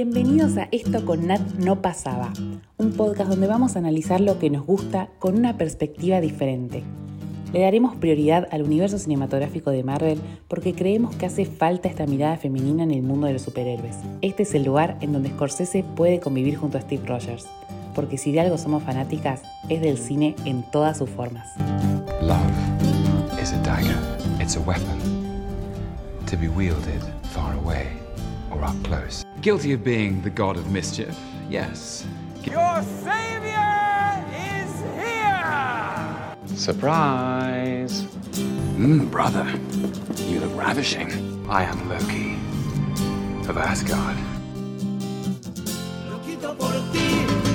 Bienvenidos a Esto con Nat No Pasaba, un podcast donde vamos a analizar lo que nos gusta con una perspectiva diferente. Le daremos prioridad al universo cinematográfico de Marvel porque creemos que hace falta esta mirada femenina en el mundo de los superhéroes. Este es el lugar en donde Scorsese puede convivir junto a Steve Rogers, porque si de algo somos fanáticas es del cine en todas sus formas. Or up close. Guilty of being the god of mischief, yes. Your savior is here! Surprise! Mmm, brother, you look ravishing. I am Loki of Asgard. Loquito por ti,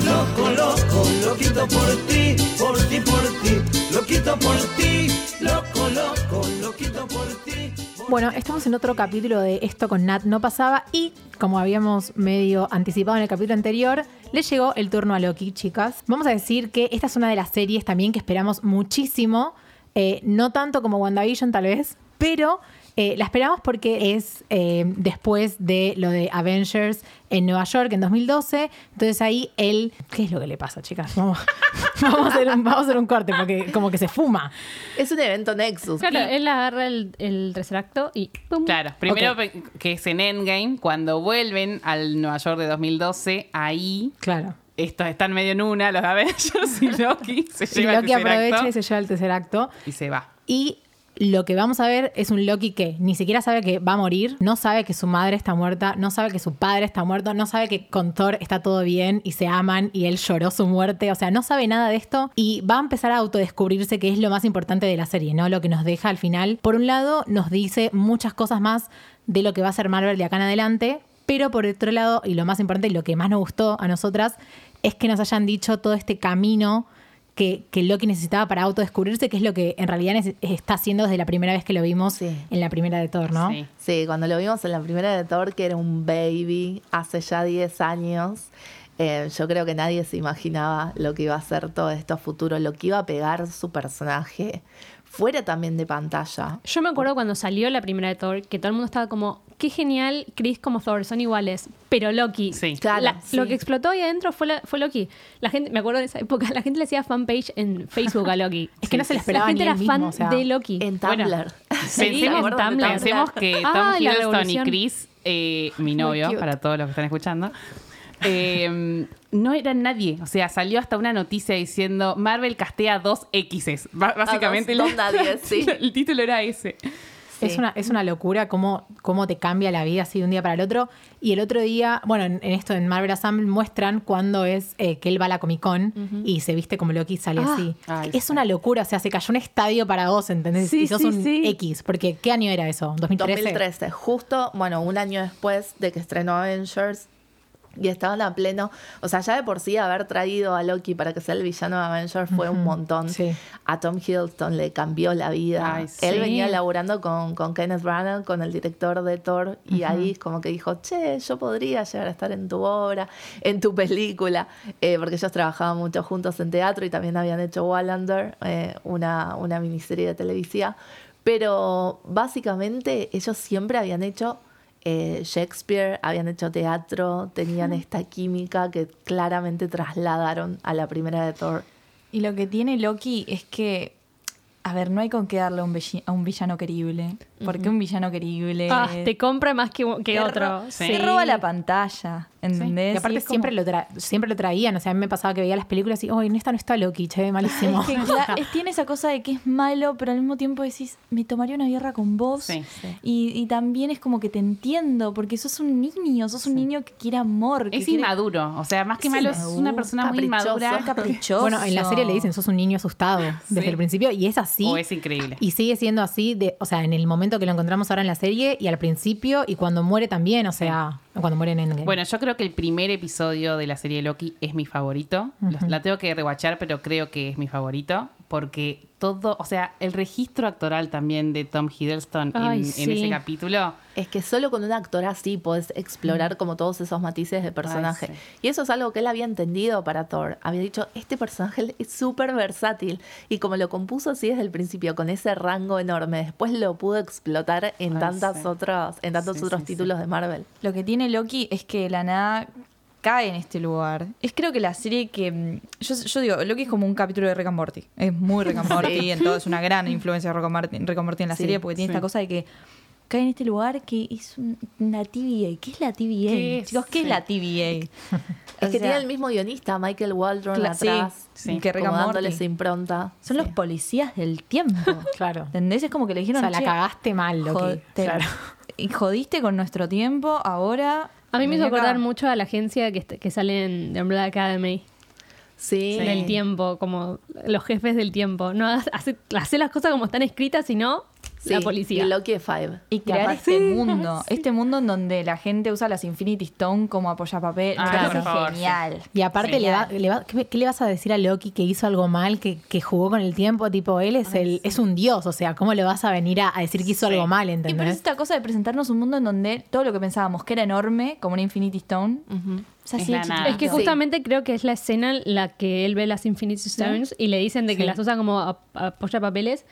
loco, loco, loquito por ti, por ti, por ti, loquito por ti, loco, loco, loquito por ti. Bueno, estamos en otro capítulo de Esto con Nat no pasaba y como habíamos medio anticipado en el capítulo anterior, le llegó el turno a Loki, chicas. Vamos a decir que esta es una de las series también que esperamos muchísimo, eh, no tanto como WandaVision tal vez, pero eh, la esperamos porque es eh, después de lo de Avengers en Nueva York en 2012. Entonces ahí él. ¿Qué es lo que le pasa, chicas? Vamos, vamos a, hacer un, vamos a hacer un corte porque como que se fuma. Es un evento Nexus. Claro, él agarra el, el tercer acto y ¡pum! Claro, primero que es en Endgame, cuando vuelven al Nueva York de 2012, ahí Claro. estos están medio en una, los Avengers y Loki se Y lleva el Loki tercer aprovecha acto y se lleva el tercer acto. y se va. Y lo que vamos a ver es un Loki que ni siquiera sabe que va a morir, no sabe que su madre está muerta, no sabe que su padre está muerto, no sabe que con Thor está todo bien y se aman y él lloró su muerte, o sea, no sabe nada de esto y va a empezar a autodescubrirse que es lo más importante de la serie, ¿no? Lo que nos deja al final. Por un lado, nos dice muchas cosas más de lo que va a ser Marvel de acá en adelante, pero por otro lado, y lo más importante y lo que más nos gustó a nosotras, es que nos hayan dicho todo este camino que, que Loki necesitaba para autodescubrirse, que es lo que en realidad está haciendo desde la primera vez que lo vimos Sí. en la primera de Thor, ¿no? Sí. Sí, cuando lo vimos en la primera de Thor, que era un baby hace ya 10 años, eh, yo creo que nadie se imaginaba lo que iba a ser todo esto a futuro, lo que iba a pegar su personaje, fuera también de pantalla. Yo me acuerdo cuando salió la primera de Thor, que todo el mundo estaba como, qué genial, Chris como Thor, son iguales. Pero Loki, Sí. Claro, la- sí. lo que explotó ahí adentro fue, la- fue Loki. La gente, me acuerdo de esa época, la gente le hacía fanpage en Facebook a Loki. Es que no se le esperaba La gente ni era fan mismo, o sea, de Loki. En Tumblr. Bueno, Sí, Pensemos, en Tumblr. pensemos que Tom Ah, Hiddleston y. Chris, eh, mi novio, para todos los que están escuchando, eh, no eran nadie. O sea, salió hasta una noticia diciendo Marvel castea dos X's. Ba- Básicamente, dos- la- dos nadie, sí. el título era ese. Es, una, es una locura cómo, cómo te cambia la vida así de un día para el otro. Y el otro día, bueno, en, en esto en Marvel Assemble muestran cuando es eh, que él va a la Comic Con y se viste como Loki y sale Ah. así. Ay, es una locura, o sea, se cayó un estadio para vos, ¿entendés? Sí, y sos sí, un sí. X, porque ¿qué año era eso? ¿2013? 2013, justo, bueno, un año después de que estrenó Avengers. Y estaban a pleno. O sea, ya de por sí haber traído a Loki para que sea el villano de Avengers fue un montón. sí. A Tom Hiddleston le cambió la vida. Ay, sí. Él venía laburando con, con Kenneth Branagh, con el director de Thor, y ahí como que dijo, che, yo podría llegar a estar en tu obra, en tu película, Eh, porque ellos trabajaban mucho juntos en teatro y también habían hecho Wallander, eh, una, una miniserie de televisión. Pero básicamente ellos siempre habían hecho eh, Shakespeare, habían hecho teatro, tenían esta química que claramente trasladaron a la primera de Thor. Y lo que tiene Loki es que, a ver, no hay con qué darle a un, a un villano querible. Porque un villano querible Ah, te compra más que, que te otro. ro- Sí. roba la pantalla, ¿entendés? Y aparte es como- siempre, lo tra- siempre lo traían, o sea, a mí me pasaba que veía las películas y, oh, en esta no está Loki, che, malísimo. Es que cla- es- tiene esa cosa de que es malo, pero al mismo tiempo decís, me tomaría una guerra con vos. Sí, Y, y también es como que te entiendo, porque sos un niño, sos un niño que quiere amor. que Es quiere- inmaduro. O sea, más que Es malo, es inmaduro, una persona muy inmadura. caprichoso. Bueno, en la serie le dicen, sos un niño asustado desde Sí. el principio y es así. O es increíble. Y sigue siendo así, de, o sea, en el momento que lo encontramos ahora en la serie y al principio y cuando muere también, o sea, cuando muere en Endgame. Bueno, yo creo que el primer episodio de la serie de Loki es mi favorito. Los- La tengo que rewatchar, pero creo que es mi favorito. Porque todo, o sea, el registro actoral también de Tom Hiddleston en, Ay, en sí. ese capítulo. Es que solo con un actor así podés explorar como todos esos matices de personaje. Ay, sí. Y eso es algo que él había entendido para Thor. Había dicho, este personaje es súper versátil. Y como lo compuso así desde el principio, con ese rango enorme, después lo pudo explotar en Ay, tantas sí. otras, en tantos Sí, otros sí, sí. títulos de Marvel. Lo que tiene Loki es que la nada cae en este lugar. Es creo que la serie que... mm, Yo, yo digo, Loki es como un capítulo de Rick and Morty. Es muy Rick and Morty, Sí. en todo es una gran influencia de Rick and Morty, Rick and Morty en la Sí, serie porque tiene sí. esta cosa de que cae en este lugar que es un- una TVA. ¿Qué es la TVA? Chicos, ¿qué es la TVA? Es que tiene el mismo guionista, Michael Waldron, atrás. sí. que Rick como and dándole Morty. su impronta. Son Sí. los policías del tiempo. Claro. ¿Entendés? Es como que le O dijeron, sea, la "Che, cagaste mal, Loki. jod- te- Claro. y jodiste con nuestro tiempo, ahora... A mí me hizo vení acá". acordar mucho a la agencia que, sale en The Umbrella Academy. Sí. Del tiempo, como los jefes del tiempo. No hagas- hace, hace las cosas como están escritas, sino Sí, la policía. Y Loki es Five. Y crear aparte- este mundo, este mundo en donde la gente usa las Infinity Stone como apoyapapel, Ah, por favor, genial. Y aparte, le va, le va- ¿qué, qué le vas a decir a Loki que hizo algo mal, que, que jugó con el tiempo? Tipo, él es, el, es un dios, o sea, ¿cómo le vas a venir a, a decir que hizo Sí. algo mal, Y pero es entendés? esta cosa de presentarnos un mundo en donde todo lo que pensábamos que era enorme, como una Infinity Stone, es así Es de la chiquito. nada. Es que Sí. justamente creo que es la escena en la que él ve las Infinity Stones y le dicen de que Sí. las usa como ap- apoyapapeles.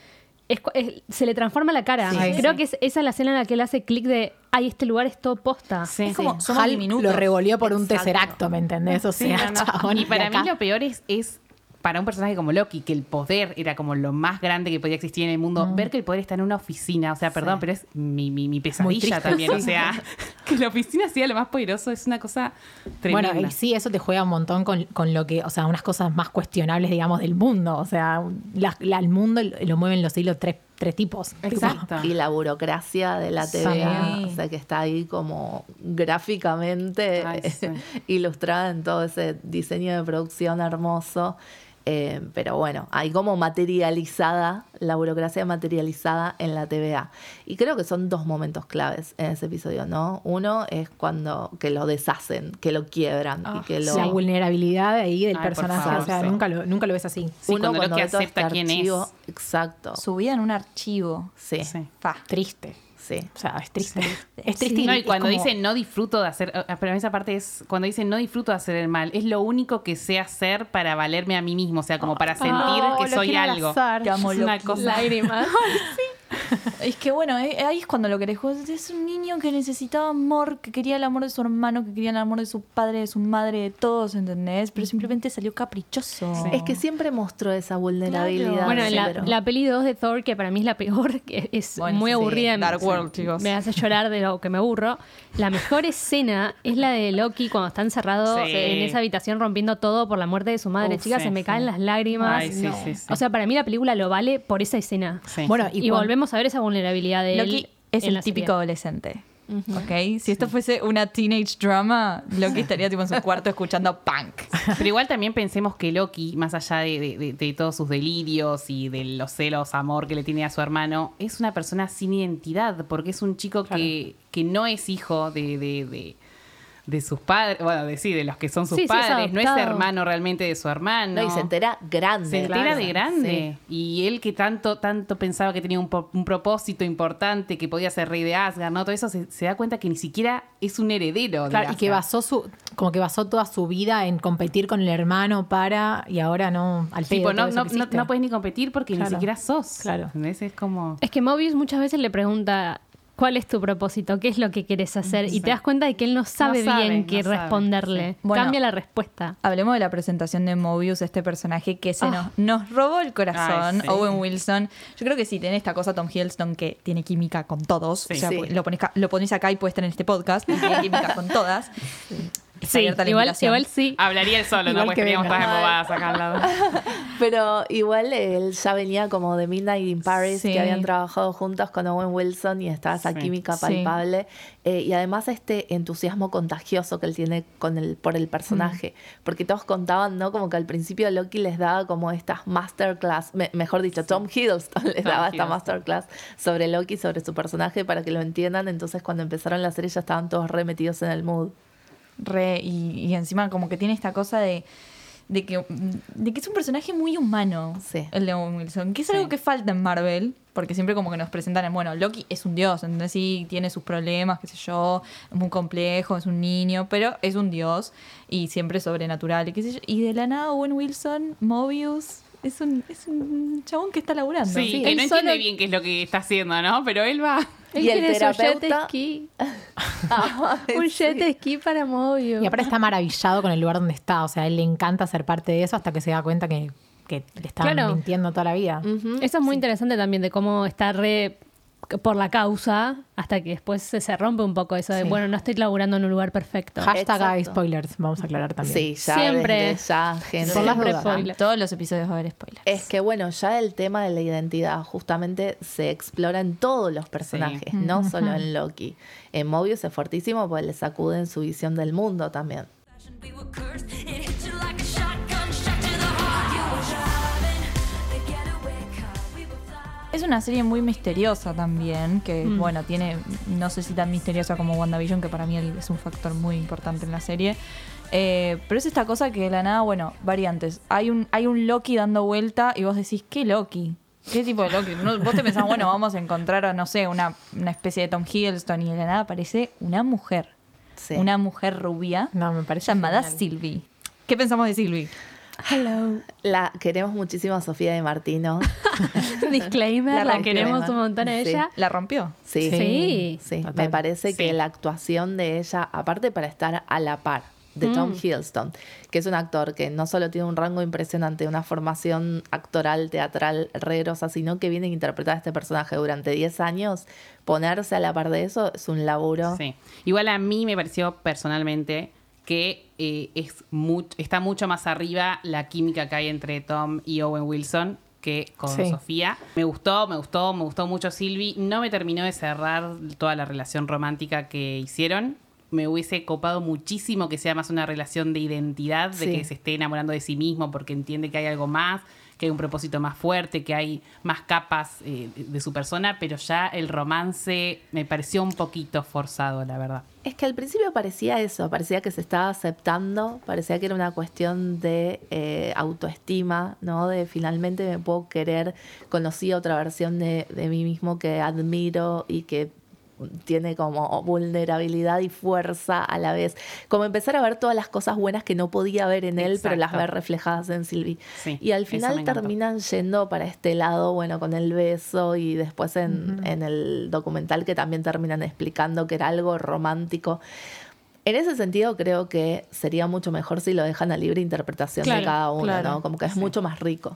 Es, cu- es- se le transforma la cara. Sí. creo Sí. que es, esa es la escena en la que él hace clic de, ay, este lugar es todo posta. Sí, Es como, diminutos. lo revolvió por un Exacto. tercer ¿me entendés? O Sí, sea, no, no. chabón, Y para acá- mí lo peor es, es para un personaje como Loki, que el poder era como lo más grande que podía existir en el mundo, ver que el poder está en una oficina, o sea, perdón, pero es mi, mi, mi pesadilla también, o sea, que la oficina sea lo más poderoso es una cosa tremenda. Bueno, y sí, eso te juega un montón con, con lo que, o sea, unas cosas más cuestionables, digamos, del mundo. O sea, la- la- el mundo lo, mueven los hilos tres, tres tipos. Exacto. Y la burocracia de la Sí. TVA, o sea, que está ahí como gráficamente Ay, sí. ilustrada en todo ese diseño de producción hermoso. Eh, pero bueno, hay como materializada, la burocracia materializada en la TVA. Y creo que son dos momentos claves en ese episodio, ¿no? Uno es cuando que lo deshacen, que lo quiebran y que lo... La vulnerabilidad ahí del Ay, personaje, favor, o sea, sí. nunca, lo, nunca lo ves así. Sí, uno cuando ve todo acepta este quién es. archivo, Exacto. Su vida en un archivo. Sí, Sí. Fa. Triste. Sí. O sea, es triste. Es triste. No, y cuando como- dice no disfruto de hacer, eh, pero esa parte es cuando dice no disfruto de hacer el mal, es lo único que sé hacer para valerme a mí mismo, o sea, como para sentir Oh, que lo soy algo. abrazar. Te amo, Es una cosa. Lágrimas. Es que bueno, eh, ahí es cuando lo querés. Es un niño que necesitaba amor, que quería el amor de su hermano, que quería el amor de su padre, de su madre, de todos, ¿entendés? Pero simplemente salió caprichoso. Es que siempre mostró esa vulnerabilidad. Claro. Bueno, sí, la, pero- la peli 2 de Thor, que para mí es la peor, que es Bueno, muy sí, aburrida. Dark me- World, chicos. Me hace llorar de lo que me aburro. La mejor escena es la de Loki cuando está encerrado Sí. en esa habitación rompiendo todo por la muerte de su madre. Uf, Chicas, sí, se me sí. caen las lágrimas. Ay, sí, sí, sí. O sea, para mí la película lo vale por esa escena. Sí. Bueno, Y, y, volvemos a ver esa vulnerabilidad de Loki él. es el serie. típico adolescente. ¿Ok? Si esto fuese una teenage drama, Loki estaría tipo en su cuarto escuchando punk. Pero igual también pensemos que Loki, más allá de, de- de- de todos sus delirios y de los celos, amor que le tiene a su hermano, es una persona sin identidad, porque es un chico que, que no es hijo de, de- sus padres, bueno, de sí, de los que son sus Sí, sí, es padres, no es hermano realmente de su hermano. No, y se entera grande. Se entera Claro. de grande. Y él que tanto, tanto pensaba que tenía un, un propósito importante, que podía ser rey de Asgard, ¿no? Todo eso se, se da cuenta que ni siquiera es un heredero. de Claro, y que basó su, como que basó toda su vida en competir con el hermano para, y ahora no, al pedo. Tipo, no, no, no, no puedes ni competir porque Claro. ni siquiera sos. Claro. ¿Entendés? Es como... Es que Mobius muchas veces le pregunta cuál es tu propósito, qué es lo que quieres hacer. Y te das cuenta de que él no sabe, sabe, bien no qué sabe, responderle. sí. Bueno. Cambia la respuesta. Hablemos de la presentación de Mobius, este personaje que se nos, nos robó el corazón, Ay, sí. Owen Wilson. Yo creo que sí, tiene esta cosa Tom Hiddleston que tiene química con todos. Sí. o sea, Sí. lo, pones, ca- lo pones acá y puede estar en este podcast. y tiene química con todas. Sí, igual, invitación. igual sí. Hablaría él solo, Igual ¿no? que Porque teníamos todas embobadas acá al lado. Pero igual él ya venía como de Midnight in Paris, Sí. que habían trabajado juntos con Owen Wilson y estaba esa Sí. química Sí. palpable. Eh, y además este entusiasmo contagioso que él tiene con el, por el personaje. Porque todos contaban, ¿no? Como que al principio Loki les daba como estas masterclass, me- mejor dicho, Tom Hiddleston les Tom daba esta masterclass sobre Loki, sobre su personaje, para que lo entiendan. Entonces cuando empezaron la serie ya estaban todos remetidos en el mood. Re, y, y encima como que tiene esta cosa de, de que, de que es un personaje muy humano, Sí. el de Owen Wilson, que es algo que falta en Marvel, porque siempre como que nos presentan en, bueno, Loki es un dios, entonces sí tiene sus problemas, qué sé yo, es muy complejo, es un niño, pero es un dios y siempre sobrenatural y qué sé yo. Y de la nada Owen Wilson, Mobius, es un, es un chabón que está laburando. Sí, Sí, que él no solo- entiende bien qué es lo que está haciendo, ¿no? Pero él va. Él Y el quiere su jet terapeuta- ski. Ah, Un sí. jet ski para Mobius. Y aparte está maravillado con el lugar donde está. O sea, a él le encanta ser parte de eso hasta que se da cuenta que, que le estaban Claro. mintiendo toda la vida. Eso es muy interesante también de cómo está re por la causa hasta que después se, se rompe un poco eso de, Sí. bueno, no estoy laburando en un lugar perfecto. Hashtag hay spoilers, vamos a aclarar también. Sí, ya Siempre. ya, gente. Todos los episodios va a haber spoilers. Es que bueno, ya el tema de la identidad justamente se explora en todos los personajes, no solo en Loki. En Mobius es fuertísimo porque le sacuden su visión del mundo también. Es una serie muy misteriosa también, que Mm. bueno, tiene, no sé si tan misteriosa como WandaVision, que para mí es un factor muy importante en la serie. Eh, pero es esta cosa que de la nada, bueno, variantes. Hay un, hay un Loki dando vuelta y vos decís, ¿qué Loki? ¿Qué tipo de Loki? No, vos te pensás, bueno, vamos a encontrar, a, no sé, una, una especie de Tom Hiddleston y de la nada aparece una mujer. Sí. Una mujer rubia No, me parece llamada genial. Sylvie. ¿Qué pensamos de Sylvie? Hello. La queremos muchísimo a Sofía de Martino. Disclaimer, La queremos un montón a Sí. ella. ¿La rompió? Sí. Sí. Sí, me parece que la actuación de ella, aparte para estar a la par de Tom Mm. Hiddleston, que es un actor que no solo tiene un rango impresionante, una formación actoral, teatral, re grosa, sino que viene a interpretar a este personaje durante 10 años, ponerse a la par de eso es un laburo. Sí. Igual a mí me pareció personalmente que eh, es está mucho más arriba la química que hay entre Tom y Owen Wilson que con Sí. Sofía. Me gustó, me gustó, me gustó mucho Sylvie. No me terminó de cerrar toda la relación romántica que hicieron. Me hubiese copado muchísimo que sea más una relación de identidad, de Sí. que se esté enamorando de sí mismo porque entiende que hay algo más, que hay un propósito más fuerte, que hay más capas eh, de- su persona, pero ya el romance me pareció un poquito forzado, la verdad. Es que al principio parecía eso, parecía que se estaba aceptando, parecía que era una cuestión de eh, autoestima, ¿no? De finalmente me puedo querer, conocí otra versión de, de mí mismo que admiro y que tiene como vulnerabilidad y fuerza a la vez. Como empezar a ver todas las cosas buenas que no podía ver en él, pero las ver reflejadas en Sylvie. Sí, y al final terminan yendo para este lado, bueno, con el beso y después en, en el documental que también terminan explicando que era algo romántico. En ese sentido creo que sería mucho mejor si lo dejan a libre interpretación de cada uno, claro. ¿no? Como que es mucho más rico.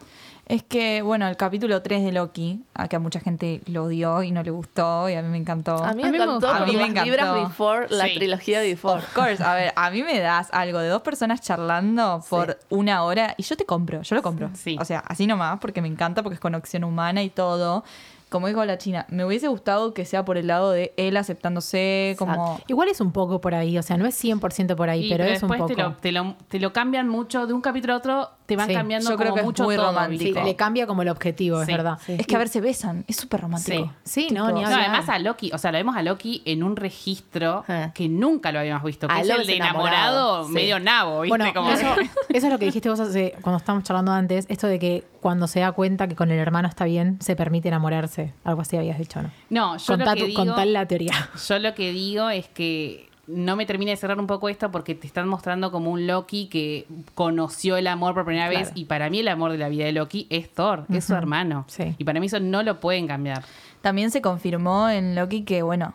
Es que, bueno, el capítulo 3 de Loki, a que a mucha gente lo odió y no le gustó, y a mí me encantó. A mí, A me mí me encantó A mí me las encantó. vibras before, la Sí. trilogía before. Of course, a ver, a mí me das algo de dos personas charlando por una hora y yo te compro, yo lo compro. Sí. O sea, así nomás, porque me encanta, porque es conexión humana y todo. Como dijo la China, me hubiese gustado que sea por el lado de él aceptándose como... Exacto. Igual es un poco por ahí, o sea, no es 100% por ahí, Y, pero, es un poco. te lo, te, lo, te lo cambian mucho, de un capítulo a otro te van Sí, cambiando yo creo como que es mucho muy todo, romántico. Le cambia como el objetivo, es Sí, verdad. Es que a ver, se besan, es súper romántico. Sí, no, ni No, además a Loki, o sea, lo vemos a Loki en un registro Eh. que nunca lo habíamos visto, que A es Loki el de enamorado, enamorado, sí. medio nabo, ¿viste? Bueno, Como eso, que- eso es lo que dijiste vos hace- cuando estábamos charlando antes, esto de que cuando se da cuenta que con el hermano está bien, se permite enamorarse. Algo así habías dicho, ¿no? No, yo Contá lo que tu- digo, contá la teoría. yo lo que digo es que no me termina de cerrar un poco esto porque te están mostrando como un Loki que conoció el amor por primera Claro. vez y para mí el amor de la vida de Loki es Thor, es su hermano. Sí. Y para mí eso no lo pueden cambiar. También se confirmó en Loki que, bueno,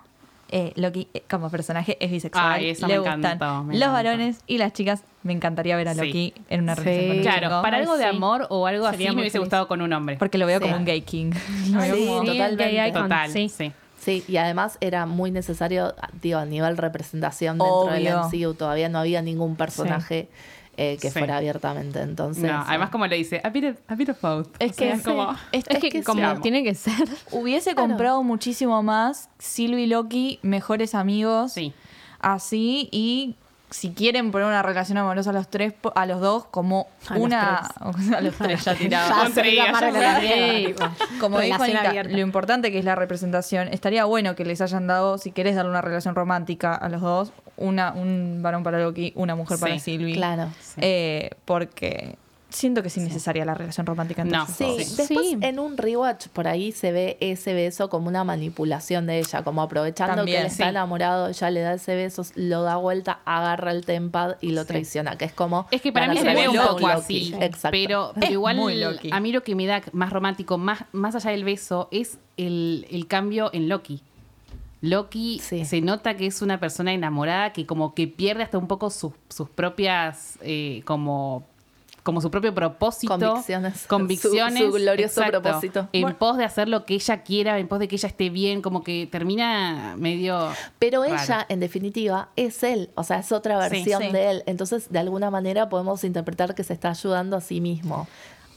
eh, Loki eh, como personaje es bisexual. Ay, eso le me gustan encantó, me los encantó. varones y las chicas. Me encantaría ver a Sí. Loki en una Sí. relación con un Claro, chico. para algo de sí. amor o algo Sería así me hubiese feliz. gustado con un hombre. Porque lo veo Sí. como un gay king. Lo veo Sí, como- Sí, totalmente. gay icon, Total, sí. Sí. Y además era muy necesario, digo, a nivel representación dentro del Obvio. MCU. Todavía no había ningún personaje eh, que Sí. fuera abiertamente. Entonces, No, además como le dice, a bit of, a bit of both. Es O sea, que como... es, Es que, que como sí. tiene que ser. hubiese Claro. comprado muchísimo más Sylvie y Loki, mejores amigos. Sí. Así y si quieren poner una relación amorosa a los tres, a los dos, como A los una. a los tres ya tiraba. Como dijo Anita, lo importante que es la representación, estaría bueno que les hayan dado, si querés darle una relación romántica a los dos, una, un varón para Loki, una mujer para Sí, Sylvie. Claro. Eh, porque siento que es innecesaria la relación romántica entre No. Sí, después Sí. en un rewatch por ahí se ve ese beso como una manipulación de ella, como aprovechando También, que él está enamorado, ella le da ese beso, lo da vuelta, agarra el tempad y lo traiciona, que es como... Es que para mí se ve un poco así. Exacto. Pero, igual a mí lo que me da más romántico, más, más allá del beso, es el, el cambio en Loki. Loki Sí. se nota que es una persona enamorada que como que pierde hasta un poco sus, sus propias eh, como como su propio propósito Convicciones. convicciones Su- su glorioso exacto, propósito. en Bueno. pos de hacer lo que ella quiera en pos de que ella esté bien como que termina medio Pero raro. ella, en definitiva, es él, o sea, es otra Sí, versión sí. de él. Entonces, de alguna manera podemos interpretar que se está ayudando a sí mismo.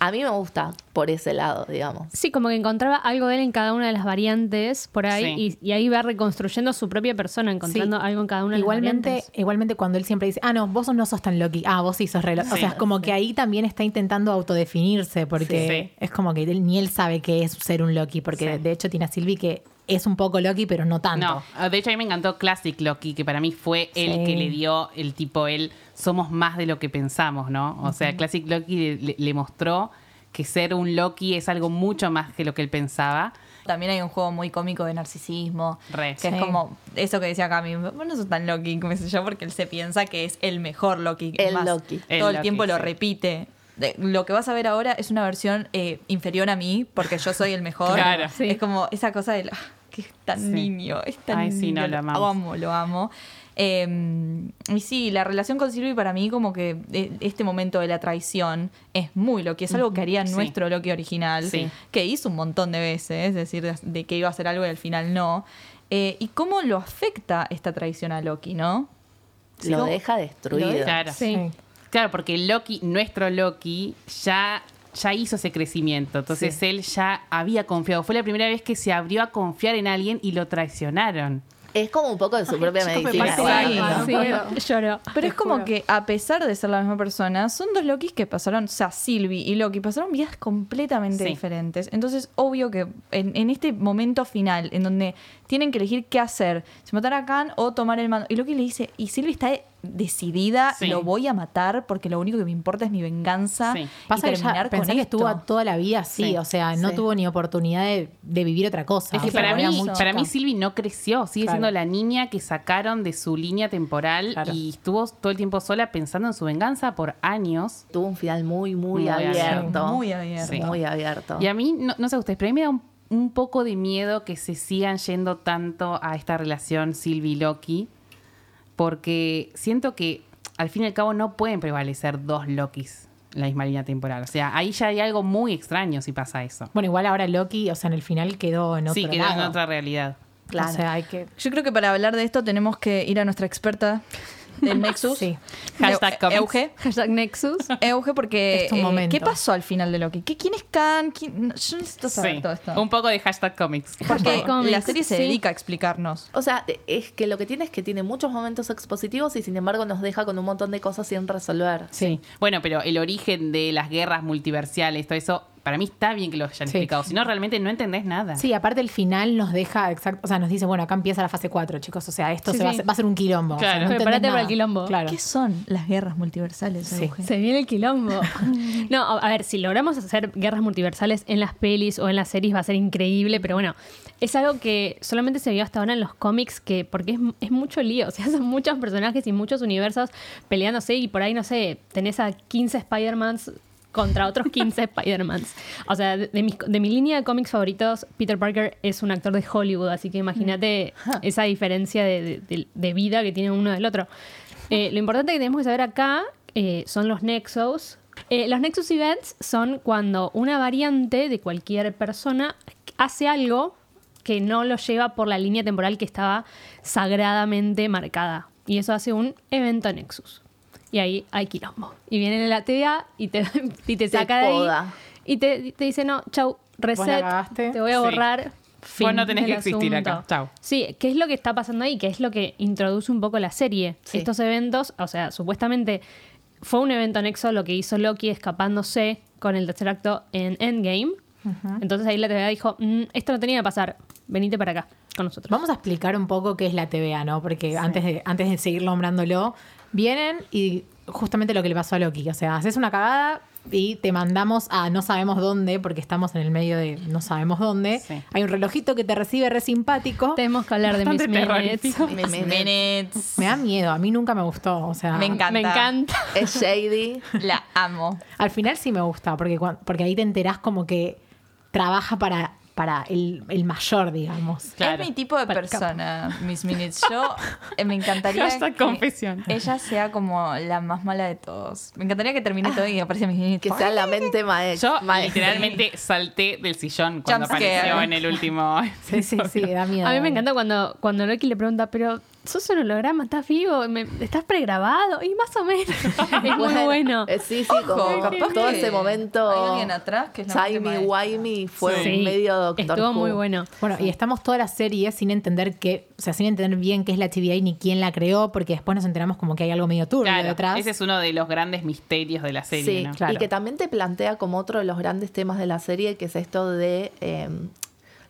A mí me gusta por ese lado, digamos. Sí, como que encontraba algo de él en cada una de las variantes por ahí Sí. y, y ahí va reconstruyendo su propia persona, encontrando Sí. algo en cada una de Igualmente, las variantes. igualmente cuando él siempre dice, ah, no, vos no sos tan Loki, ah, vos sí sos re Loki". O Sí. sea, es como que ahí también está intentando autodefinirse, porque Sí. es como que él- ni él sabe qué es ser un Loki, porque Sí. de hecho tiene a Sylvie que es un poco Loki, pero no tanto. No, ah, de hecho a mí me encantó Classic Loki, que para mí fue el Sí. que le dio el tipo, él, somos más de lo que pensamos, ¿no? O sea, Classic Loki le, mostró que ser un Loki es algo mucho más que lo que él pensaba. También hay un juego muy cómico de narcisismo. Re. Que es como eso que decía Cami. Vos no sos tan Loki, como sé yo, porque él se piensa que es el mejor Loki. El Más, Loki. Todo El el, Loki, tiempo lo repite. De- lo que vas a ver ahora es una versión eh, inferior a mí, porque yo soy el mejor. Claro. Sí. Es como esa cosa de. ah, que es tan Sí. niño, es tan Ay, sí, niño. no, lo amamos. amo, lo amo. Eh, y sí, la relación con Sylvie para mí como que eh, este momento de la traición es muy Loki, es algo que haría Sí. nuestro Loki original, Sí. que hizo un montón de veces, es decir, de, de que iba a hacer algo y al final no. Eh, y cómo lo afecta esta traición a Loki, ¿no? Lo deja destruido. Claro. Sí. Claro, porque Loki, nuestro Loki, ya, ya hizo ese crecimiento. Entonces él ya había confiado. Fue la primera vez que se abrió a confiar en alguien y lo traicionaron. Es como un poco de su propia chicos, me medicina. igual, que- ¿no? Sí, lloró. Pero es como que a pesar de ser la misma persona, son dos Lokis que pasaron, o sea, Sylvie y Loki pasaron vidas completamente Sí. diferentes. Entonces, obvio que en, en este momento final, en donde tienen que elegir qué hacer, si matar a Khan o tomar el mando, y Loki le dice, y Sylvie está decidida, Sí. lo voy a matar porque lo único que me importa es mi venganza Sí. y Pasa que terminar ya con que esto. estuvo toda la vida así, Sí. o sea, no tuvo ni oportunidad de, de vivir otra cosa. Es que para mí, para mí Sylvie no creció, sigue Claro. siendo la niña que sacaron de su línea temporal Claro. y estuvo todo el tiempo sola pensando en su venganza por años. Tuvo un final muy, muy, Muy abierto. Muy abierto. Muy abierto. Y a mí, no, no sé ustedes, pero a mí me da un, un poco de miedo que se sigan yendo tanto a esta relación Sylvie-Loki, porque siento que al fin y al cabo no pueden prevalecer dos Lokis en la misma línea temporal. O sea, ahí ya hay algo muy extraño si pasa eso. Bueno, igual ahora Loki, o sea, en el final quedó en otro sí, quedó en otra realidad. Claro. O sea, hay que... Yo creo que para hablar de esto tenemos que ir a nuestra experta del Nexus. Sí. Hashtag Eu- comics. Euge. Hashtag Nexus. Euge, porque Es tu eh, momento. ¿qué pasó al final de Loki? ¿Qué, ¿Quién es Khan? ¿Quién- no, Yo necesito saber Sí, todo esto. un poco de hashtag comics. Porque Hashtag comics, la serie se sí. dedica a explicarnos. O sea, es que lo que tiene es que tiene muchos momentos expositivos y sin embargo nos deja con un montón de cosas sin resolver. Sí. Bueno, pero el origen de las guerras multiversales, todo eso, para mí está bien que lo hayan Sí. explicado. Si no, realmente no entendés nada. Sí, aparte el final nos deja exacto, o sea, nos dice, bueno, acá empieza la fase 4, chicos, o sea, esto Sí, se va, a ser, va a ser un quilombo. o sea, Claro. no Prepárate para el quilombo. Claro. ¿Qué son las guerras multiversales? Se viene el quilombo. No, a a ver, si logramos hacer guerras multiversales en las pelis o en las series va a ser increíble, pero bueno, es algo que solamente se vio hasta ahora en los cómics, que porque es, es mucho lío, o sea, son muchos personajes y muchos universos peleándose y por ahí, no sé, tenés a 15 Spider-Mans contra otros 15 Spider-Mans. O sea, de, de mis- de mi línea de cómics favoritos, Peter Parker es un actor de Hollywood, así que imagínate esa diferencia de vida que tiene uno del otro. Eh, lo importante que tenemos que saber acá eh, son los nexos. Eh, los nexus events son cuando una variante de cualquier persona hace algo que no lo lleva por la línea temporal que estaba sagradamente marcada. Y eso hace un evento nexus. Y ahí hay quilombo. Y viene la TVA y te, y te Te saca de ahí. Y te, te dice, no, chau, reset, te voy a Sí. borrar. Fin Vos no tenés que existir asunto. acá. Chau. Sí, ¿qué es lo que está pasando ahí? ¿Qué es lo que introduce un poco la serie? Sí. Estos eventos, o sea, supuestamente fue un evento anexo lo que hizo Loki escapándose con el tercer acto en Endgame. Entonces ahí la TVA dijo, "Mm, esto no tenía que pasar, venite para acá con nosotros. Vamos a explicar un poco qué es la TVA, ¿no? Porque antes, de, antes de seguir nombrándolo, vienen y justamente lo que le pasó a Loki. O sea, haces una cagada y te mandamos a no sabemos dónde, porque estamos en el medio de no sabemos dónde. Sí. Hay un relojito que te recibe re simpático. Tenemos que hablar de mis Bastante minutes. Miss Minutes. Me da miedo, a mí nunca me gustó. O sea, Me encanta. Me encanta. Es shady. La amo. Al final sí me gusta, porque, porque ahí te enterás como que trabaja para, para el, el mayor, digamos. Claro. Es mi tipo de persona, Miss Minutes. Yo eh, me encantaría Hashtag que confesión. ella sea como la más mala de todos. Me encantaría que termine todo y aparezca Miss Minutes. Que sea la mente maestra. Yo literalmente salté del sillón cuando Jump scare. apareció en el último. Sí, sí, sí, da miedo. A mí me encanta cuando, cuando Loki le pregunta, pero sos un holograma, estás vivo, Me- estás pregrabado, y más o menos. es muy bueno. Eh, sí, sí, Ojo, como capaz todo que ese momento. hay alguien atrás que es. Wimey fue Sí. medio doctor. Estuvo Who. muy bueno. Bueno, y estamos toda la serie sin entender qué, o sea, sin entender bien qué es la TVA ni quién la creó, porque después nos enteramos como que hay algo medio turbio Claro, detrás. ese es uno de los grandes misterios de la serie, Sí, ¿no? claro. y que también te plantea como otro de los grandes temas de la serie, que es esto de eh,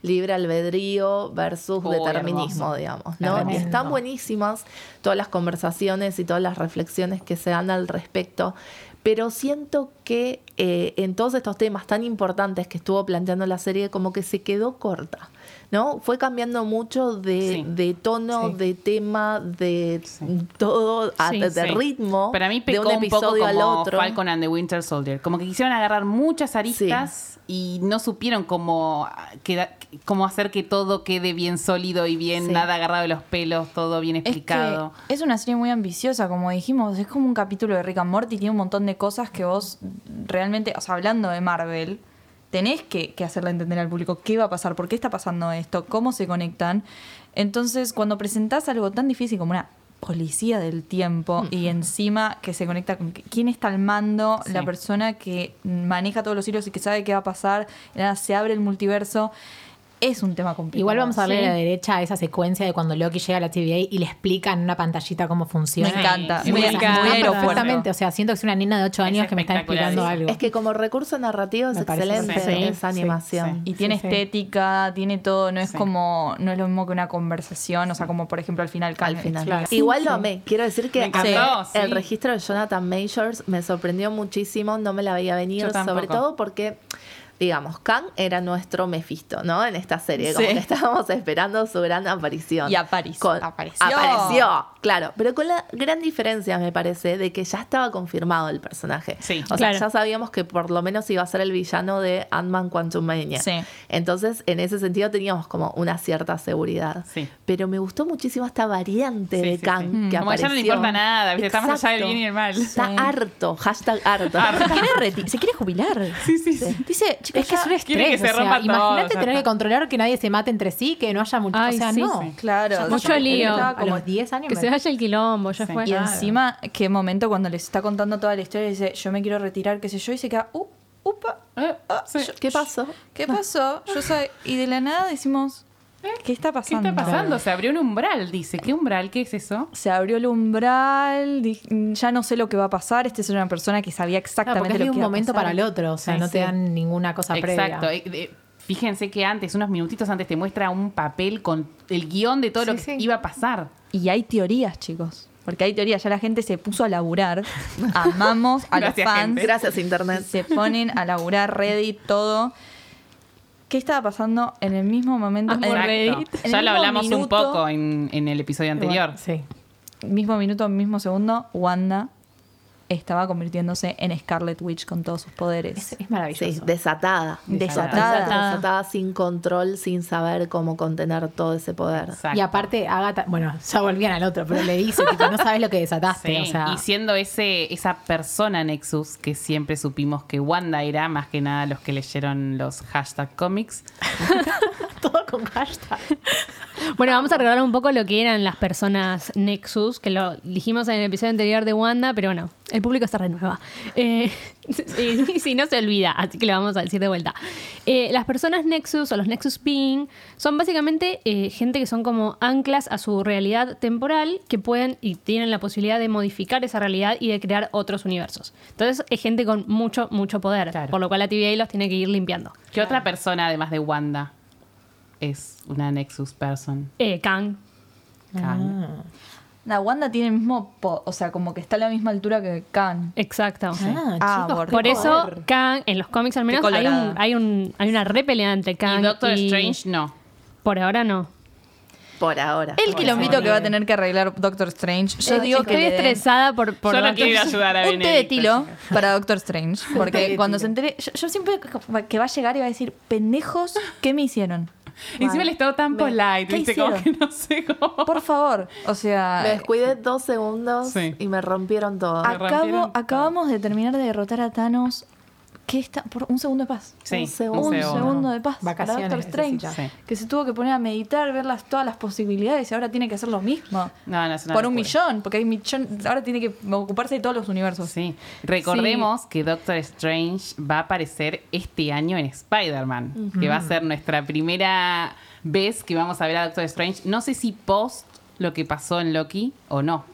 libre albedrío versus Oh, determinismo, hermoso. digamos. ¿no? Tremendo. Están buenísimas todas las conversaciones y todas las reflexiones que se dan al respecto, pero siento que eh, en todos estos temas tan importantes que estuvo planteando la serie, como que se quedó corta. ¿No? Fue cambiando mucho de, Sí. de tono, Sí. de tema, de Sí. todo, a- de ritmo. Para mí de pecó un un, poco episodio al como otro. Falcon and the Winter Soldier. Como que quisieron agarrar muchas aristas y no supieron cómo, queda- cómo hacer que todo quede bien sólido y bien, nada agarrado de los pelos, todo bien Es que explicado. es una serie muy ambiciosa, como dijimos. Es como un capítulo de Rick and Morty. Tiene un montón de cosas que vos realmente, o sea, hablando de Marvel, tenés que, que hacerle entender al público qué va a pasar, por qué está pasando esto, cómo se conectan. Entonces, cuando presentás algo tan difícil como una policía del tiempo y encima que se conecta con quién está al mando, Sí. la persona que maneja todos los hilos y que sabe qué va a pasar, nada, se abre el multiverso, es un tema complicado. Igual vamos a darle Sí. a la derecha a esa secuencia de cuando Loki llega a la TVA y le explica en una pantallita cómo funciona. Me encanta, Sí, me encanta. Perfectamente, o sea, siento que es una nena de 8 Es años que me está explicando Sí. algo. Es que como recurso narrativo es Me excelente esa Sí, animación. Y tiene Sí, sí. estética, tiene todo, no es Sí. como, no es lo mismo que una conversación, o sea, como por ejemplo al final Al final. Claro. Igual Sí, lo amé. Quiero decir que Me encantó, amé sí. el registro de Jonathan Majors me sorprendió muchísimo, no me la veía venir, sobre todo porque, digamos, Kang era nuestro Mephisto, ¿no? En esta serie, como Sí. que estábamos esperando su gran aparición. Y apareció. Con- Apareció. Apareció, claro. Pero con la gran diferencia, me parece, de que ya estaba confirmado el personaje. Sí. O sea, Claro. ya sabíamos que por lo menos iba a ser el villano de Ant-Man Quantumania. Sí. Entonces, en ese sentido teníamos como una cierta seguridad. Sí. Pero me gustó muchísimo esta variante Sí, de. Kang Mm. que Como que ya no le apareció. importa nada, más allá del bien y el mal. Está Sí. harto, hashtag harto. Se quiere, se quiere jubilar. Sí, sí, sí. Dice, chicos, Es que es un estrés. que se o sea, imagínate tener está. que controlar que nadie se mate entre sí, que no haya mucho. Ay, o sea, sí, no. sí. claro. Mucho lío. A como- los 10 años. Que me- se vaya el quilombo, ya Sí. fue. y encima, qué momento cuando les está contando toda la historia, dice, yo me quiero retirar, qué sé yo, y se queda, uh, upa, Eh, sí. ¿Qué pasó? ¿qué pasó? Yo soy, y de la nada decimos, ¿qué está ¿Qué pasando? está pasando? Se abrió un umbral, dice. ¿Qué umbral? ¿Qué es eso? Se abrió el umbral, ya no sé lo que va a pasar. Esta es una persona que sabía exactamente lo de que un iba a momento pasar. para el otro, o sea, no te dan ninguna cosa previa. Exacto. Eh, Fíjense que antes, unos minutitos antes, te muestra un papel con el guion de todo lo que sí. iba a pasar. Y hay teorías, chicos. Porque hay teorías, ya la gente se puso a laburar. Amamos a los Gracias, fans. gente. Gracias, Internet. Se ponen a laburar Reddit, todo. ¿Qué estaba pasando en el mismo momento? Amo en, Reddit. en el Ya lo hablamos un poco en, en el episodio anterior. Sí. Mismo minuto, mismo segundo, Wanda estaba convirtiéndose en Scarlet Witch con todos sus poderes. Es, es maravilloso. Sí, desatada. Desatada. Desatada. Desatada, sin control, sin saber cómo contener todo ese poder. Exacto. Y aparte, Agatha, bueno, ya volvían al otro, pero le dice, tipo, no sabes lo que desataste. Sí, O sea, y siendo ese, esa persona Nexus que siempre supimos que Wanda era, más que nada los que leyeron los hashtag cómics, todo con hashtag. Bueno, vamos a recordar un poco lo que eran las personas Nexus, que lo dijimos en el episodio anterior de Wanda, pero bueno, el público se renueva. Eh, y si no se olvida, así que lo vamos a decir de vuelta. Eh, las personas Nexus o los Nexus Being son básicamente eh, gente que son como anclas a su realidad temporal que pueden y tienen la posibilidad de modificar esa realidad y de crear otros universos. Entonces es gente con mucho, mucho poder, Claro. por lo cual la TVA los tiene que ir limpiando. ¿Qué otra persona, además de Wanda, es una Nexus person? Eh, Kang, Kang. La Wanda tiene el mismo, po- o sea, como que está a la misma altura que Khan. exacto. Ah, Ah, chicos, por- Por eso. Kang, en los cómics al menos, hay, un, hay, un, hay una repelea entre Kang Y Doctor Strange no. Por ahora no. Por ahora. El quilombito que va a tener que arreglar Doctor Strange. Yo Eh, digo estoy que den estresada por, por Yo no Doctor quiero ir a Strange. ayudar a un té de tilo para Doctor Strange. Porque cuando se entere, yo, yo siempre que va a llegar y va a decir, pendejos, ¿qué me hicieron? Encima el estado tan polite, ¿Qué ¿viste? Como que hicieron? no sé cómo. Por favor. O sea, Me descuidé dos segundos Sí. y me rompieron todo. rompieron acabo, todo. acabamos de terminar de derrotar a Thanos. ¿Qué está? Por un segundo de paz. Sí, Un segundo. Un segundo. de paz Vacaciones para Doctor Strange. Sí. Que se tuvo que poner a meditar, ver las, todas las posibilidades y ahora tiene que hacer lo mismo. No, no es una Por un millón, porque hay millón, ahora tiene que ocuparse de todos los universos. Sí. Recordemos que Doctor Strange va a aparecer este año en Spider-Man, que va a ser nuestra primera vez que vamos a ver a Doctor Strange. No sé si post lo que pasó en Loki o no.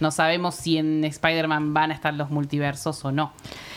No sabemos si en Spider-Man van a estar los multiversos o no.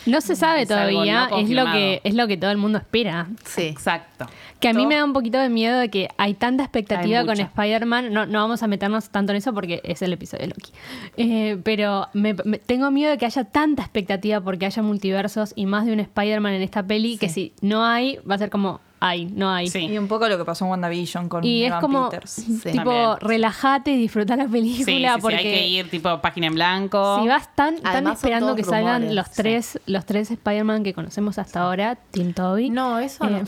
No se sabe Es todavía, no es lo que es lo que todo el mundo espera. Sí. Exacto. Que a mí me da un poquito de miedo de que hay tanta expectativa Hay con. Spider-Man. No, no vamos a meternos tanto en eso porque es el episodio de Loki. Eh, pero me, me- tengo miedo de que haya tanta expectativa porque haya multiversos y más de un Spider-Man en esta peli que si no hay, va a ser como hay, no hay. Sí. Y un poco lo que pasó en WandaVision con Y es como, Peters. tipo, También. relájate y disfruta la película sí, sí, porque hay que ir tipo página en blanco. Si vas tan, tan esperando que salgan los sí. tres, los tres Spider-Man que conocemos hasta ahora, Tim Toby. No, eso no.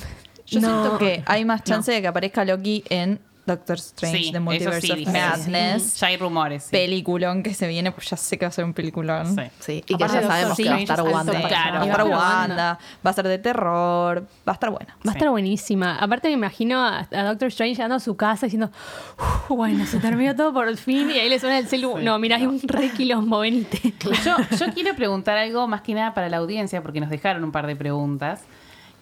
Yo no. siento que hay más chance de que aparezca Loki en Doctor Strange, Sí, The Multiverse sí, of. Madness. Ya hay rumores. sí. Peliculón que se viene, pues ya sé que va a ser un peliculón. Sí. Sí, y que Aparte ya sabemos que va a estar es Wanda. Claro. Va a estar Wanda, va a ser de terror, va a estar buena. Va a estar buenísima. Aparte me imagino a, a Doctor Strange llegando a su casa diciendo, "Uf, bueno, se terminó todo por fin y ahí le suena el celu. No, mira, hay un re quilombo, venite. Yo, yo quiero preguntar algo más que nada para la audiencia, porque nos dejaron un par de preguntas.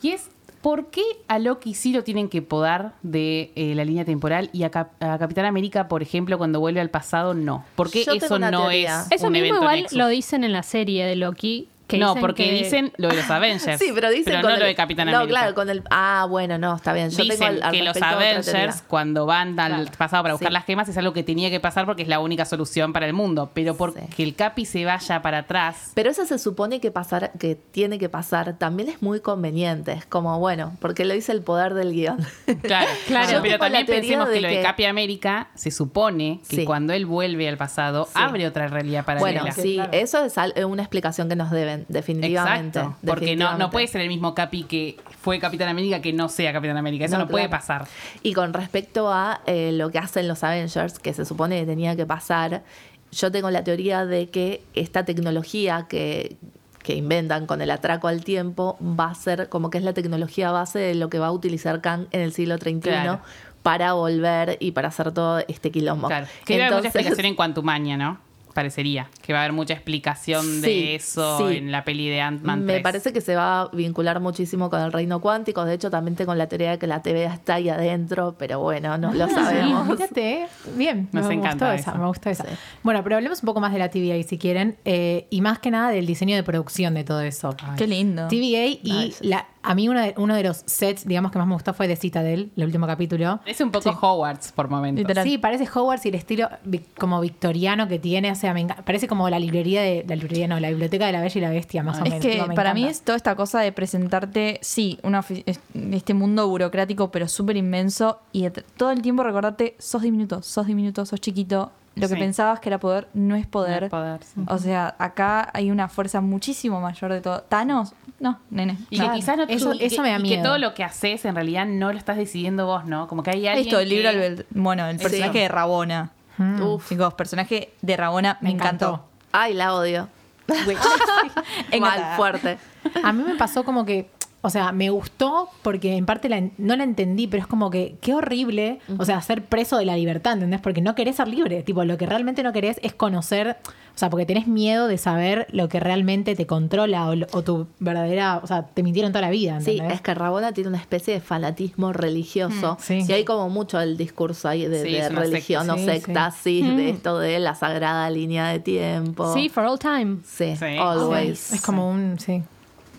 Y es, ¿por qué a Loki sí lo tienen que podar de eh, la línea temporal y a, Cap- a Capitán América, por ejemplo, cuando vuelve al pasado, no? ¿Por qué Yo eso no teoría. es Eso un mismo evento igual Nexus? lo dicen en la serie de Loki. Que no, dicen porque que- dicen lo de los Avengers. Sí, pero dicen no con lo el- de Capitán No, América. claro, con el. Ah, bueno, no, está bien. Yo tengo Dicen al- al que los. Avengers, cuando van al pasado para buscar Sí. las gemas, es algo que tenía que pasar porque es la única solución para el mundo. Pero porque Sí. el Capi se vaya para atrás. Pero eso se supone que pasar, que tiene que pasar, también es muy conveniente. Es como, bueno, porque lo dice el poder del guion. Claro, Claro. Pero también pensemos que de lo de que- Capi América se supone que Sí. cuando él vuelve al pasado Sí. abre otra realidad paralela. Bueno, sí, eso es una explicación que nos deben, definitivamente. Exacto. Porque no, no puede ser el mismo Capi que fue Capitán América que no sea Capitán América. Eso no, No, puede pasar. Y con respecto a eh, lo que hacen los Avengers, que se supone que tenía que pasar, yo tengo la teoría de que esta tecnología que, que inventan con el atraco al tiempo va a ser como que es la tecnología base de lo que va a utilizar Kang en el siglo XXI Claro. para volver y para hacer todo este quilombo. Claro. Que debe haber mucha Entonces- explicación en Quantumania, ¿no? Parecería. Que va a haber mucha explicación Sí, de eso sí. en la peli de Ant-Man Me 3. parece que se va a vincular muchísimo con el reino cuántico. De hecho, también tengo la teoría de que la TVA está ahí adentro, pero bueno, no lo sabemos. Sí, fíjate, bien, Nos me encanta gustó esa, eso. me gustó esa. Sí. Bueno, pero hablemos un poco más de la TVA si quieren, eh, y más que nada del diseño de producción de todo eso. Qué lindo. TVA y Ay, sí. la, a mí uno de, uno de los sets, digamos, que más me gustó fue de Citadel, el último capítulo. Parece un poco Hogwarts por momentos. Literal. Sí, parece Hogwarts y el estilo como victoriano que tiene, o sea, me parece como la librería de la librería no, la biblioteca de la Bella y la Bestia, más o Es menos. que Tipo, me para mí es toda esta cosa de presentarte, sí, una, es- este mundo burocrático, pero súper inmenso. Y todo el tiempo recordarte, sos diminuto, sos diminuto, sos chiquito. Lo que Sí. pensabas que era poder no es poder. No es poder, sí. O sea, acá hay una fuerza muchísimo mayor de todo. Thanos, no, nene. Y Claro. que quizás no Eso- y que- eso me da y que miedo. todo lo que haces en realidad no lo estás decidiendo vos, ¿no? Como que hay alguien. Esto, el libro, que- bueno, el personaje Sí. de Rabona. Uf. Chicos, personaje de Rabona me, Me encantó. encantó. Ay, la odio. Mal, fuerte. A mí me pasó como que O sea, me gustó porque en parte la no la entendí, pero es como que qué horrible, o sea, ser preso de la libertad, ¿entendés? Porque no querés ser libre, tipo, lo que realmente no querés es conocer, o sea, porque tenés miedo de saber lo que realmente te controla o, lo- o tu verdadera, o sea, te mintieron toda la vida, Sí, ¿entendés? es que Rabona tiene una especie de fanatismo religioso. Mm, sí. Y hay como mucho el discurso ahí de, Sí, de religión secta. o Sí, secta, sí, de esto de la sagrada línea de tiempo. Sí, for all time. Sí, Sí. always. Es como un, sí,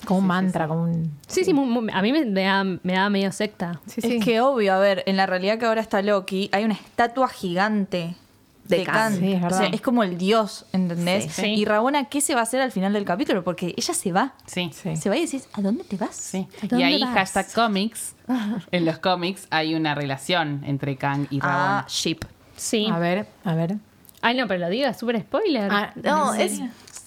como un mantra, como un... Sí, sí, muy- muy- a mí me, me da, me da medio secta. Sí, Es que obvio, a ver, en la realidad que ahora está Loki, hay una estatua gigante De de, Khan. Khan. Sí, es o sea, es como el dios, ¿entendés? Sí. Sí. Y Rabona, ¿qué se va a hacer al final del capítulo? Porque ella se va. Sí. Sí. Se va y decís, ¿a dónde te vas? Sí. ¿A Y dónde ahí, vas? hashtag comics, en los cómics hay una relación entre Kang y Rabón. Ah, ship. Sí. A ver, a ver. Ay, no, pero lo digo, es súper spoiler. Ah, No, es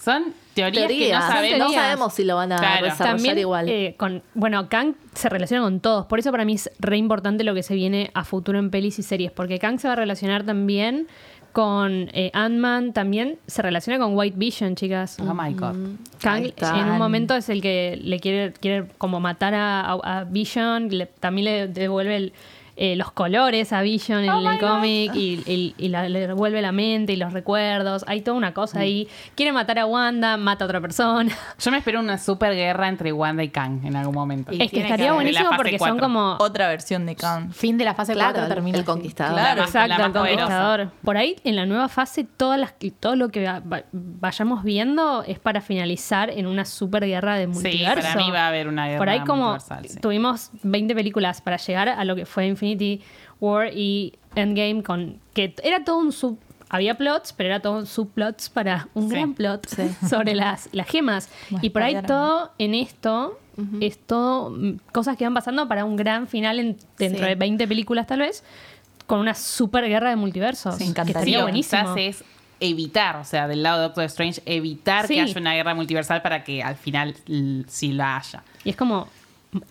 Son teorías teoría. que no sabemos. No sabemos si lo van a Claro. desarrollar También, igual. eh, con, bueno, Kang se relaciona con todos. Por eso para mí es re importante lo que se viene a futuro en pelis y series. Porque Kang se va a relacionar también con eh, Ant-Man. También se relaciona con White Vision, chicas. Oh my god. Kang Ahí está. en un momento es el que le quiere, quiere como matar a, a- a Vision, le- también le devuelve el- eh, los colores a Vision en el cómic y, y- y la- le devuelve la mente y los recuerdos. Hay toda una cosa ahí. Quiere matar a Wanda, mata a otra persona. Yo me espero una super guerra entre Wanda y Kang en algún momento. Y es que estaría que buenísimo porque son como... Otra versión de Khan. Fin de la fase Claro, 4 termina el conquistador. Claro. Exacto, el poderosa. conquistador. Por ahí, en la nueva fase, todas las, todo lo que va- va- vayamos viendo es para finalizar en una super guerra de Sí, multiverso. para mí va a haber una guerra Por ahí como sí. tuvimos 20 películas para llegar a lo que fue Infinity War y Endgame con que era todo un sub había plots, pero era todo un subplots para un Sí. gran plot sobre las, las gemas. Y por ahí todo en esto es todo mm, cosas que van pasando para un gran final en- dentro Sí. de 20 películas tal vez, con una super guerra de multiversos. Sí, que encantaría. estaría Sí, o buenísimo. quizás es evitar, o sea, del lado de Doctor Strange, evitar Sí. que haya una guerra multiversal para que al final sí la haya. Y es como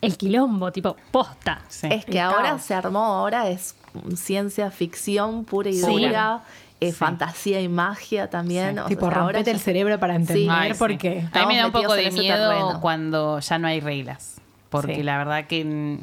el quilombo, tipo posta. Sí. Es que El ahora caos. se armó, ahora es ciencia ficción pura y Sí. dura, eh, Sí. fantasía y magia también. Sí. o Tipo, sea, ahora rompete ya- el cerebro para entender Ay, sí. por qué. A mí me da un poco de miedo terreno. cuando ya no hay reglas. Porque Sí. la verdad que.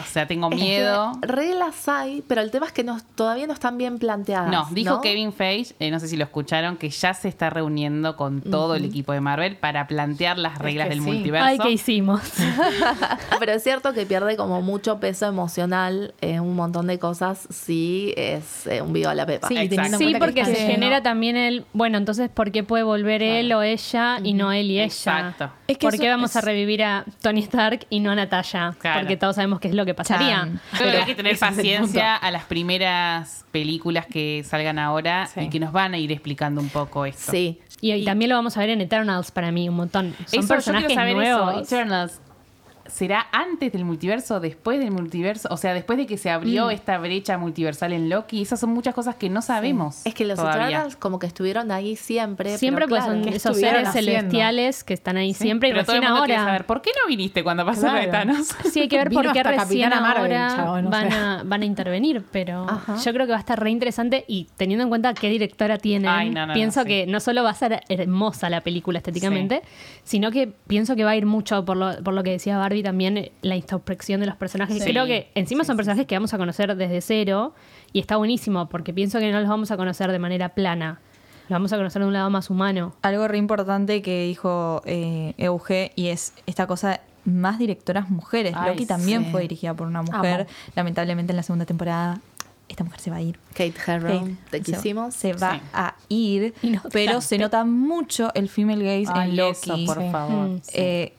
O sea, tengo Es que miedo. reglas hay, pero el tema es que no, todavía no están bien planteadas. No, dijo ¿no? Kevin Feige, eh, no sé si lo escucharon, que ya se está reuniendo con todo el equipo de Marvel para plantear las reglas que del sí. multiverso. Ay, ¿qué hicimos? Pero es cierto que pierde como mucho peso emocional en un montón de cosas si es eh, un vivo a la pepa. Sí, Sí, que porque se genera también el, bueno, entonces, ¿por qué puede volver él o ella y no él y ella? Exacto. Es que ¿Por qué vamos a es- revivir a Tony Stark y no a Natalia? Claro. Porque todos sabemos qué es lo que pasaría. Chan. Creo que hay que tener paciencia a las primeras películas que salgan ahora Sí. y que nos van a ir explicando un poco esto. Sí. Y, y también lo vamos a ver en Eternals para mí, un montón. Son Eso, yo personajes quiero saber nuevos. eso. Eternals, ¿será antes del multiverso, después del multiverso? O sea, después de que se abrió esta brecha multiversal en Loki. Esas son muchas cosas que no sabemos. Es que los. Eternals como que estuvieron ahí siempre. Siempre pero pues claro, son esos seres haciendo? celestiales que están ahí siempre y Pero todo el recién mundo quiere ahora. saber, ¿por qué no viniste cuando pasó Claro. lo de Thanos? Sí, hay que ver Vino por qué recién Marvel, ahora chabón, o van, sea. a, van a intervenir, pero Ajá. yo creo que va a estar re interesante y teniendo en cuenta qué directora no, no, pienso no, sí. que no solo va a ser hermosa la película estéticamente, sino que pienso que va a ir mucho por lo, por lo que decía Barbie también, eh, la introspección de los personajes. Sí. Creo que encima son personajes que vamos a conocer desde cero y está buenísimo porque pienso que no los vamos a conocer de manera plana. Los vamos a conocer de un lado más humano. Algo re importante que dijo eh, Euge y es esta cosa más directoras mujeres. Ay, Loki también sí. fue dirigida por una mujer. Amo. Lamentablemente en la segunda temporada esta mujer se va a ir. Kate Kate te se- quisimos. Se va Sí. a ir, no pero se nota mucho el female gaze Ay, en Loki. eso, por Sí. favor. Mm. Sí. Eh,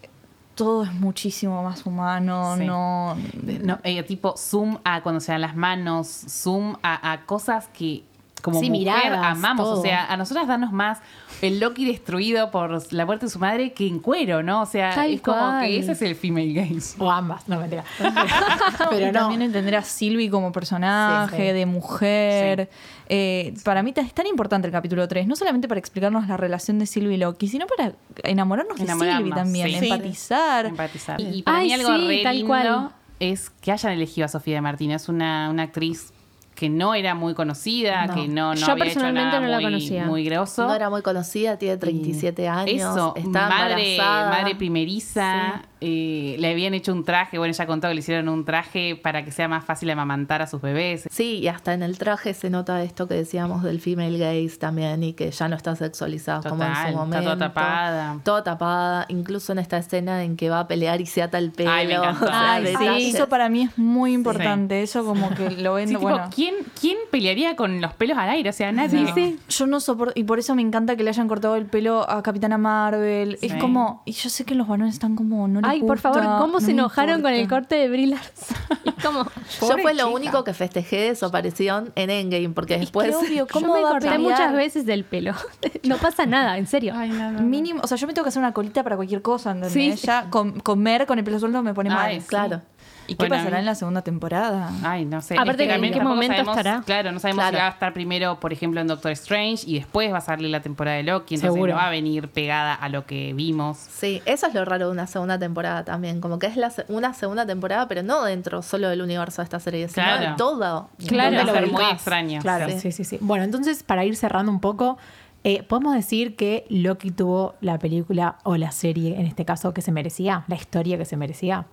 todo es muchísimo más humano, Sí. no... No, eh, tipo zoom a cuando se dan las manos, zoom a, a cosas que como Sí, mujer miradas, amamos. todo. O sea, a nosotras danos más el Loki destruido por la muerte de su madre que en cuero, ¿no? O sea, Tal es como que ese es el female gaze. O ambas, no mentira. Pero no. también entender a Sylvie como personaje, Sí, sí. de mujer. Eh, para mí es tan importante el capítulo 3, no solamente para explicarnos la relación de Sylvie y Loki, sino para enamorarnos de Sylvie también, sí. empatizar. Empatizar. Y, y para Ay, mí algo sí, re tal lindo cual. es que hayan elegido a Sofía de Martínez, Es una, una actriz que no era muy conocida, No. que no, no Yo había hecho personalmente nada no la muy, conocía. muy grosso. No era muy conocida, tiene 37 años. Eso, está madre, embarazada. madre primeriza, eh, le habían hecho un traje, bueno, ella contó que le hicieron un traje para que sea más fácil amamantar a sus bebés. Sí, y hasta en el traje se nota esto que decíamos del female gaze también y que ya no está sexualizada como en su está momento. toda tapada. Toda tapada, incluso en esta escena en que va a pelear y se ata el pelo. Ay, me encantó. o sea, Ay, sí. Eso para mí es muy importante. Eso como que lo ven, Sí, tipo, bueno. ¿quién, ¿quién pelearía con los pelos al aire? O sea, nadie. Yo no soporto, y por eso me encanta que le hayan cortado el pelo a Capitana Marvel. Sí. Es como, y yo sé que los varones están como, no les Ay, por favor, ¿cómo no se enojaron con el corte de Brie Larson? Es como, Yo fue lo chica. único que festejé de su aparición en Endgame, porque Es que después... obvio, ¿cómo yo me corté muchas veces del pelo. No pasa nada, en serio. Ay, no, no, no. Mínimo, o sea, yo me tengo que hacer una colita para cualquier cosa, ¿entendés? Sí. Ya com- comer con el pelo suelto me pone mal. Ay, sí. Claro. ¿Y qué Bueno, pasará en la segunda temporada? Ay, no sé. Aparte, ¿en también qué momento sabemos- estará? Claro, no sabemos Claro. si va a estar primero, por ejemplo, en Doctor Strange y después va a salir la temporada de Loki. Entonces Seguro. no va a venir pegada a lo que vimos. Sí, eso es lo raro de una segunda temporada también, como que es la una segunda temporada, pero no dentro solo del universo de esta serie, sino Claro. de todo. Claro, va a ser muy extraño. Claro, Sí. sí, sí, sí. Bueno, entonces, para ir cerrando un poco, eh, podemos decir que Loki tuvo la película o la serie, en este caso, que se merecía, la historia que se merecía.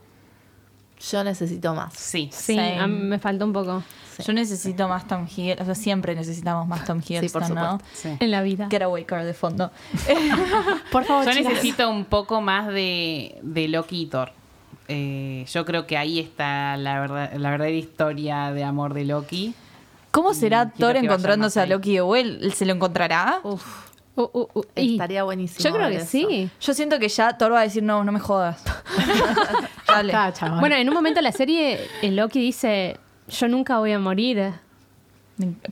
Yo necesito más. Sí. Sí, Same. a mí me faltó un poco Yo necesito más Tom Hiddleston, o sea, siempre necesitamos más Tom Hiddleston, ¿no? supuesto. sí. en la vida. Getaway car de fondo. Por favor, Yo chicas. necesito un poco más de, de Loki y Thor. Eh, yo creo que ahí está la, verdad, la verdadera historia de amor de Loki. ¿Cómo será quiero Thor encontrándose a. Loki de vuelta? ¿Se lo encontrará? Uf, Uh, uh, uh, estaría buenísimo. Yo creo que eso. sí. Yo siento que ya Thor va a decir, no, no me jodas. Dale. Está, chabón. Bueno, en un momento de la serie, el Loki dice, yo nunca voy a morir.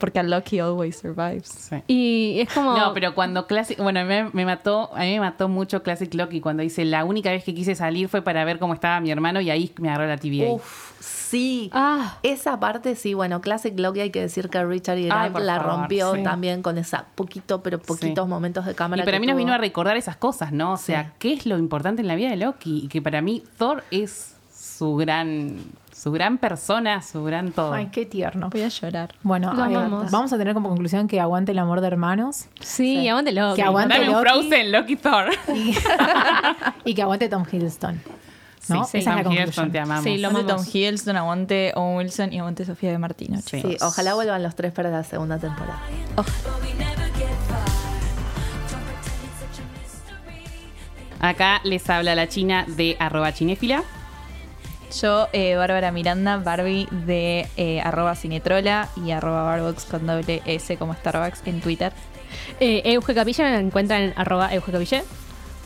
Porque a Loki always survives. Sí. Y es como... No, pero cuando Classic, bueno, me, me mató, a mí me mató mucho Classic Loki cuando dice la única vez que quise salir fue para ver cómo estaba mi hermano y ahí me agarró la TVA. Uf, sí. Ah, Esa parte sí, bueno, Classic Loki hay que decir que Richard y Ay, la favor, rompió sí. también con esa poquito, pero poquitos Sí. momentos de cámara. Y para que mí nos vino a recordar esas cosas, ¿no? O sea, Sí. ¿qué es lo importante en la vida de Loki? Y que para mí Thor es su gran, su gran persona, su gran todo. Ay, qué tierno. Voy a llorar. Bueno, vamos a tener como conclusión que aguante el amor de hermanos sí, aguante Loki. Que aguante Dame un Loki. Frozen, Loki Thor. y, y que aguante Tom Hiddleston. ¿No? Sí, Esa es la te amamos. Sí, lo Tom. Hiddleston, aguante Owen Wilson y aguante Sofía de Martino. Sí. Sí, ojalá vuelvan los tres para la segunda temporada. Acá les habla la china de arroba chinéfila. Yo, eh, Bárbara Miranda, Barbie de eh, arroba cinetrola y arroba barbox con doble S como Starbucks en Twitter. Eh, Euge Capilla me encuentran en arroba Euge Capilla.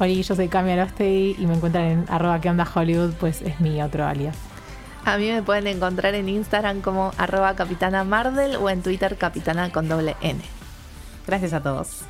Hola, yo soy Cami Arostey y me encuentran en arroba que onda Hollywood, pues es mi otro alias. A mí me pueden encontrar en Instagram como arroba capitana Mardel o en Twitter capitana con doble N. Gracias a todos.